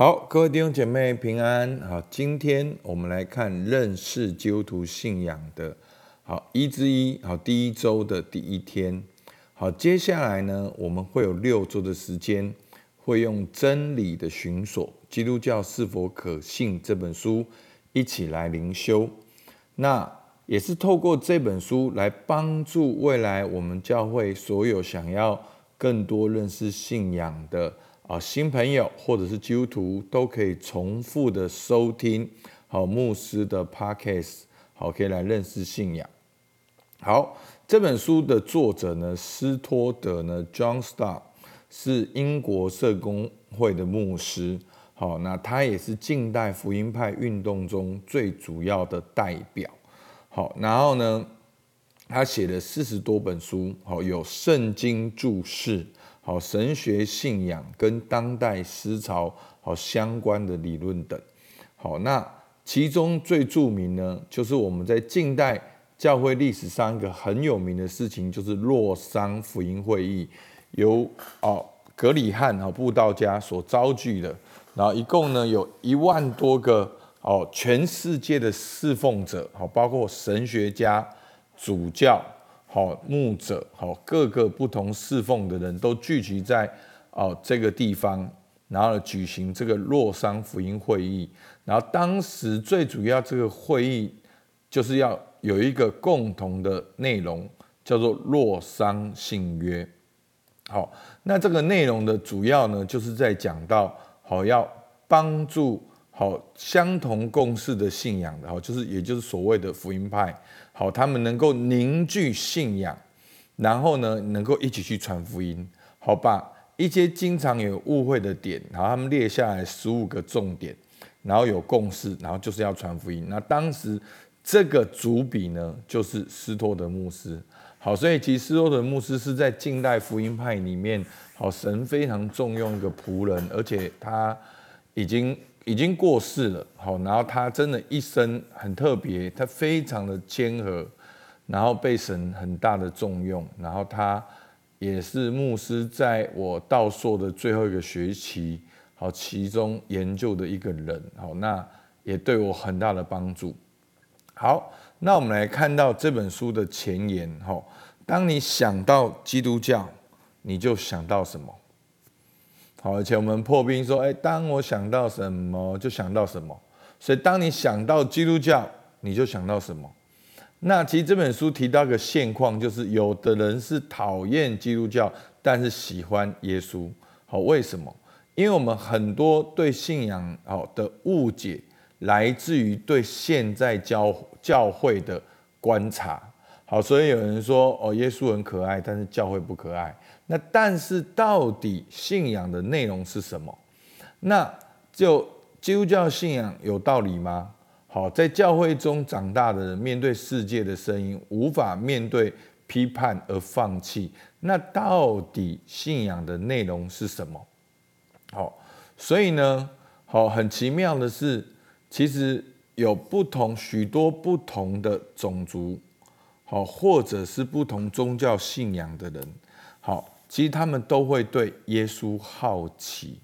好，各位弟兄姐妹平安。好，今天我们来看认识基督徒信仰的，好一之一。好，第一周的第一天。好，接下来呢，我们会有六周的时间，会用真理的寻索，基督教是否可信这本书一起来灵修。那也是透过这本书来帮助未来我们教会所有想要更多认识信仰的。啊，新朋友或者是基督徒都可以重复的收听好牧师的 podcast，好可以来认识信仰。好，这本书的作者呢，斯托德呢，John Star 是英国社工会的牧师。好，那他也是近代福音派运动中最主要的代表。好，然后呢，他写了四十多本书，好有圣经注释。好，神学信仰跟当代思潮好相关的理论等。好，那其中最著名呢，就是我们在近代教会历史上一个很有名的事情，就是洛桑福音会议，由哦格里汉啊布道家所召集的，然后一共呢有一万多个哦全世界的侍奉者，好包括神学家、主教。好牧者，好各个不同侍奉的人都聚集在哦这个地方，然后举行这个洛桑福音会议。然后当时最主要这个会议就是要有一个共同的内容，叫做洛桑信约。好，那这个内容的主要呢，就是在讲到好要帮助好相同共事的信仰的，好就是也就是所谓的福音派。好，他们能够凝聚信仰，然后呢，能够一起去传福音。好，把一些经常有误会的点，然后他们列下来十五个重点，然后有共识，然后就是要传福音。那当时这个主笔呢，就是斯托德牧师。好，所以其实斯托德牧师是在近代福音派里面，好神非常重用一个仆人，而且他已经。已经过世了，好，然后他真的一生很特别，他非常的谦和，然后被神很大的重用，然后他也是牧师在我道硕的最后一个学期，好，其中研究的一个人，好，那也对我很大的帮助。好，那我们来看到这本书的前言，哈，当你想到基督教，你就想到什么？好，而且我们破冰说，哎，当我想到什么，就想到什么。所以，当你想到基督教，你就想到什么。那其实这本书提到一个现况，就是有的人是讨厌基督教，但是喜欢耶稣。好，为什么？因为我们很多对信仰好的误解，来自于对现在教教会的观察。好，所以有人说，哦，耶稣很可爱，但是教会不可爱。那但是到底信仰的内容是什么？那就基督教信仰有道理吗？好，在教会中长大的人，面对世界的声音，无法面对批判而放弃。那到底信仰的内容是什么？好，所以呢，好，很奇妙的是，其实有不同许多不同的种族，好，或者是不同宗教信仰的人，好。其实他们都会对耶稣好奇，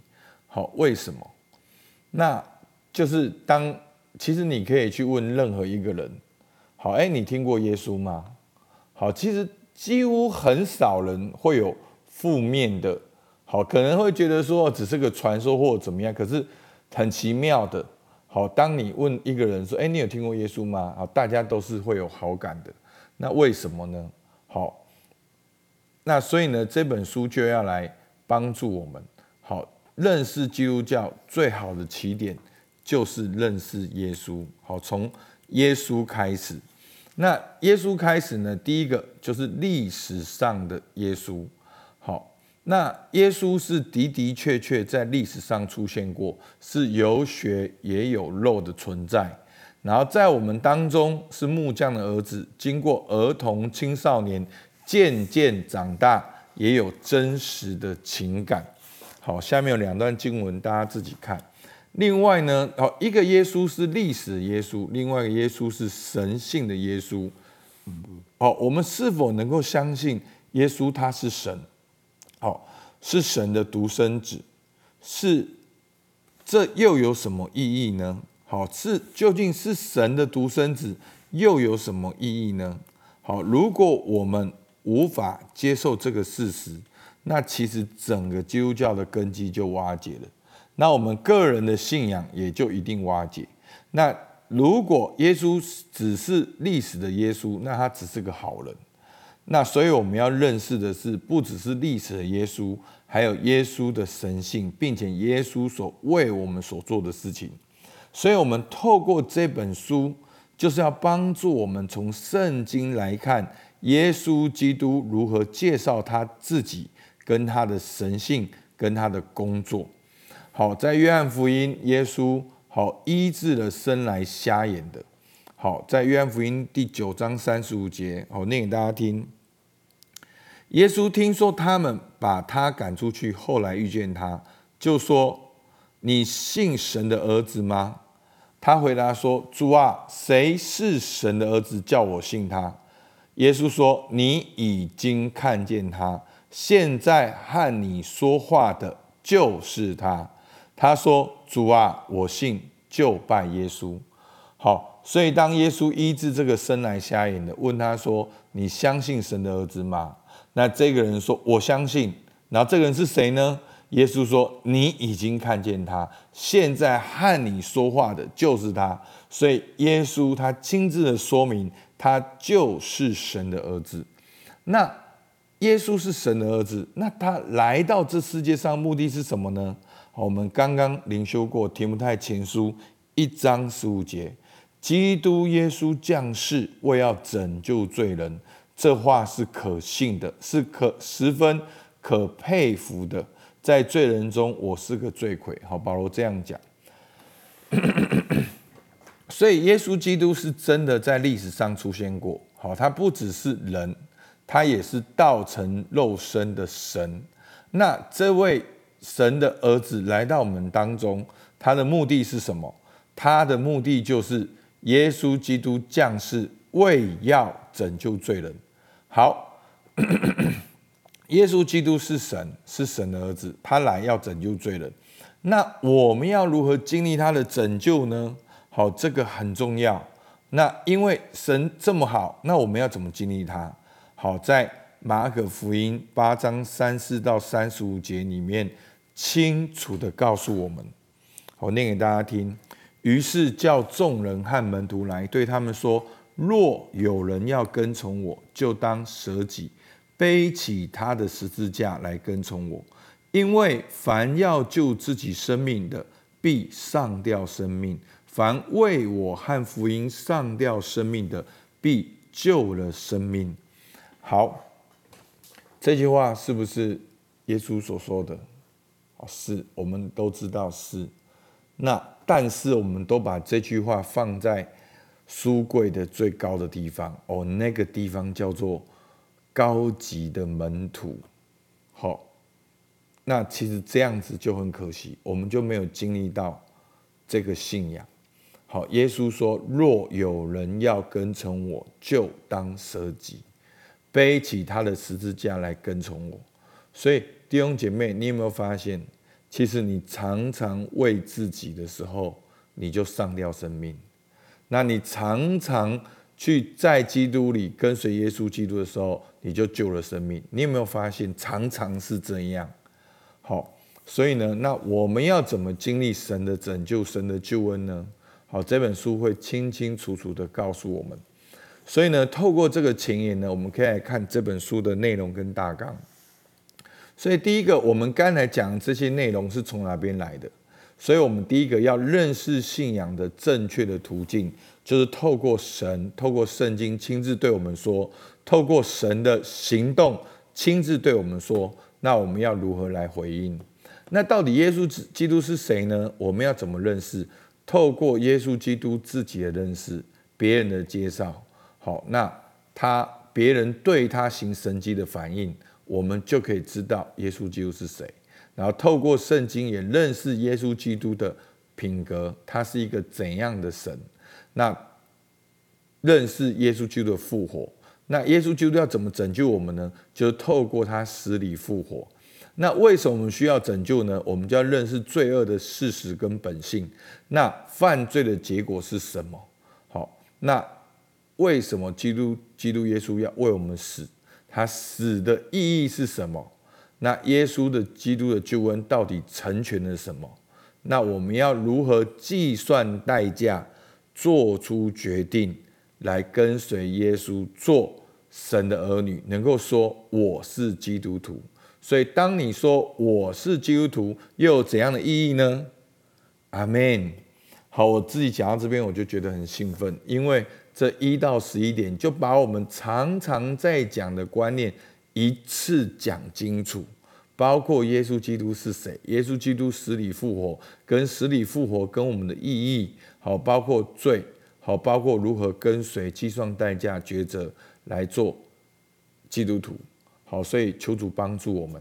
好，为什么？那就是当其实你可以去问任何一个人，好，哎，你听过耶稣吗？好，其实几乎很少人会有负面的，好，可能会觉得说只是个传说或者怎么样，可是很奇妙的，好，当你问一个人说，哎，你有听过耶稣吗？好，大家都是会有好感的，那为什么呢？好。那所以呢，这本书就要来帮助我们，好认识基督教最好的起点就是认识耶稣，好从耶稣开始。那耶稣开始呢，第一个就是历史上的耶稣，好，那耶稣是的的确确在历史上出现过，是有血也有肉的存在，然后在我们当中是木匠的儿子，经过儿童青少年。渐渐长大，也有真实的情感。好，下面有两段经文，大家自己看。另外呢，好，一个耶稣是历史耶稣，另外一个耶稣是神性的耶稣。好，我们是否能够相信耶稣他是神？好，是神的独生子，是这又有什么意义呢？好，是究竟是神的独生子，又有什么意义呢？好，如果我们无法接受这个事实，那其实整个基督教的根基就瓦解了，那我们个人的信仰也就一定瓦解。那如果耶稣只是历史的耶稣，那他只是个好人。那所以我们要认识的是，不只是历史的耶稣，还有耶稣的神性，并且耶稣所为我们所做的事情。所以，我们透过这本书，就是要帮助我们从圣经来看耶稣基督如何介绍他自己。跟他的神性，跟他的工作，好，在约翰福音，耶稣好医治了生来瞎眼的，好，在约翰福音第九章三十五节，好念给大家听。耶稣听说他们把他赶出去，后来遇见他，就说：“你信神的儿子吗？”他回答说：“主啊，谁是神的儿子，叫我信他？”耶稣说：“你已经看见他。”现在和你说话的就是他。他说：“主啊，我信，就拜耶稣。”好，所以当耶稣医治这个生来瞎眼的，问他说：“你相信神的儿子吗？”那这个人说：“我相信。”然后这个人是谁呢？耶稣说：“你已经看见他，现在和你说话的就是他。”所以耶稣他亲自的说明，他就是神的儿子。那。耶稣是神的儿子，那他来到这世界上目的是什么呢？我们刚刚灵修过提摩太前书一章十五节，基督耶稣降世为要拯救罪人，这话是可信的，是可十分可佩服的。在罪人中，我是个罪魁。好，保罗这样讲。所以，耶稣基督是真的在历史上出现过。好，他不只是人。他也是道成肉身的神，那这位神的儿子来到我们当中，他的目的是什么？他的目的就是耶稣基督降世，为要拯救罪人。好，耶稣基督是神，是神的儿子，他来要拯救罪人。那我们要如何经历他的拯救呢？好，这个很重要。那因为神这么好，那我们要怎么经历他？好，在马可福音八章三四到三十五节里面，清楚的告诉我们，我念给大家听。于是叫众人和门徒来，对他们说：若有人要跟从我，就当舍己，背起他的十字架来跟从我。因为凡要救自己生命的，必上吊生命；凡为我和福音上吊生命的，必救了生命。好，这句话是不是耶稣所说的？是，我们都知道是。那但是我们都把这句话放在书柜的最高的地方，哦，那个地方叫做高级的门徒。好，那其实这样子就很可惜，我们就没有经历到这个信仰。好，耶稣说：若有人要跟从我，就当舍己。背起他的十字架来跟从我，所以弟兄姐妹，你有没有发现，其实你常常为自己的时候，你就上吊生命；那你常常去在基督里跟随耶稣基督的时候，你就救了生命。你有没有发现，常常是这样？好，所以呢，那我们要怎么经历神的拯救、神的救恩呢？好，这本书会清清楚楚的告诉我们。所以呢，透过这个前言呢，我们可以来看这本书的内容跟大纲。所以第一个，我们刚才讲这些内容是从哪边来的？所以我们第一个要认识信仰的正确的途径，就是透过神，透过圣经亲自对我们说，透过神的行动亲自对我们说，那我们要如何来回应？那到底耶稣基督是谁呢？我们要怎么认识？透过耶稣基督自己的认识，别人的介绍。好，那他别人对他行神迹的反应，我们就可以知道耶稣基督是谁。然后透过圣经也认识耶稣基督的品格，他是一个怎样的神。那认识耶稣基督的复活，那耶稣基督要怎么拯救我们呢？就是透过他死里复活。那为什么我们需要拯救呢？我们就要认识罪恶的事实跟本性。那犯罪的结果是什么？好，那为什么基督基督耶稣要为我们死？他死的意义是什么？那耶稣的基督的救恩到底成全了什么？那我们要如何计算代价，做出决定来跟随耶稣，做神的儿女，能够说我是基督徒？所以，当你说我是基督徒，又有怎样的意义呢？阿门。好，我自己讲到这边，我就觉得很兴奋，因为这一到十一点就把我们常常在讲的观念一次讲清楚，包括耶稣基督是谁，耶稣基督死里复活，跟死里复活跟我们的意义，好，包括罪，好，包括如何跟随计算代价抉择来做基督徒。好，所以求主帮助我们。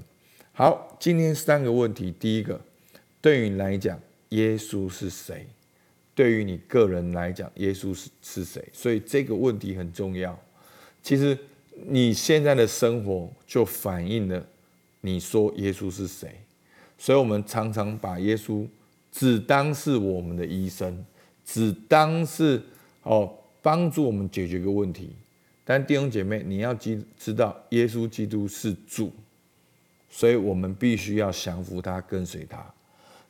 好，今天三个问题。第一个，对于你来讲，耶稣是谁？对于你个人来讲，耶稣是是谁？所以这个问题很重要。其实你现在的生活就反映了你说耶稣是谁。所以我们常常把耶稣只当是我们的医生，只当是哦帮助我们解决个问题。但弟兄姐妹，你要知知道，耶稣基督是主，所以我们必须要降服他，跟随他。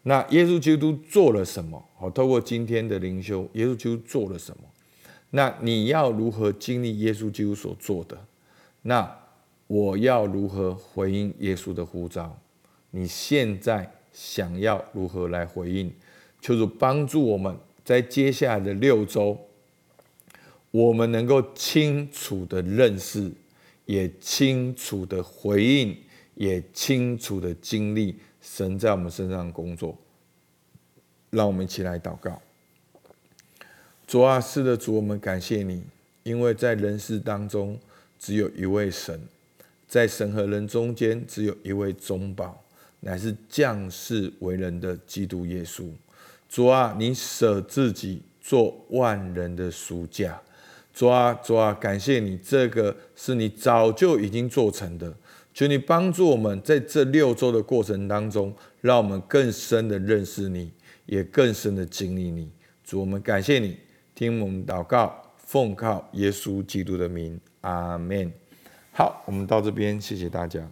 那耶稣基督做了什么？好，透过今天的灵修，耶稣基督做了什么？那你要如何经历耶稣基督所做的？那我要如何回应耶稣的呼召？你现在想要如何来回应？求主帮助我们在接下来的六周。我们能够清楚的认识，也清楚的回应，也清楚的经历神在我们身上工作。让我们一起来祷告。主啊，是的主，我们感谢你，因为在人世当中只有一位神，在神和人中间只有一位中保，乃是降世为人的基督耶稣。主啊，你舍自己做万人的赎价。主啊，主啊，感谢你，这个是你早就已经做成的。求你帮助我们在这六周的过程当中，让我们更深的认识你，也更深的经历你。主，我们感谢你，听我们祷告，奉靠耶稣基督的名，阿门。好，我们到这边，谢谢大家。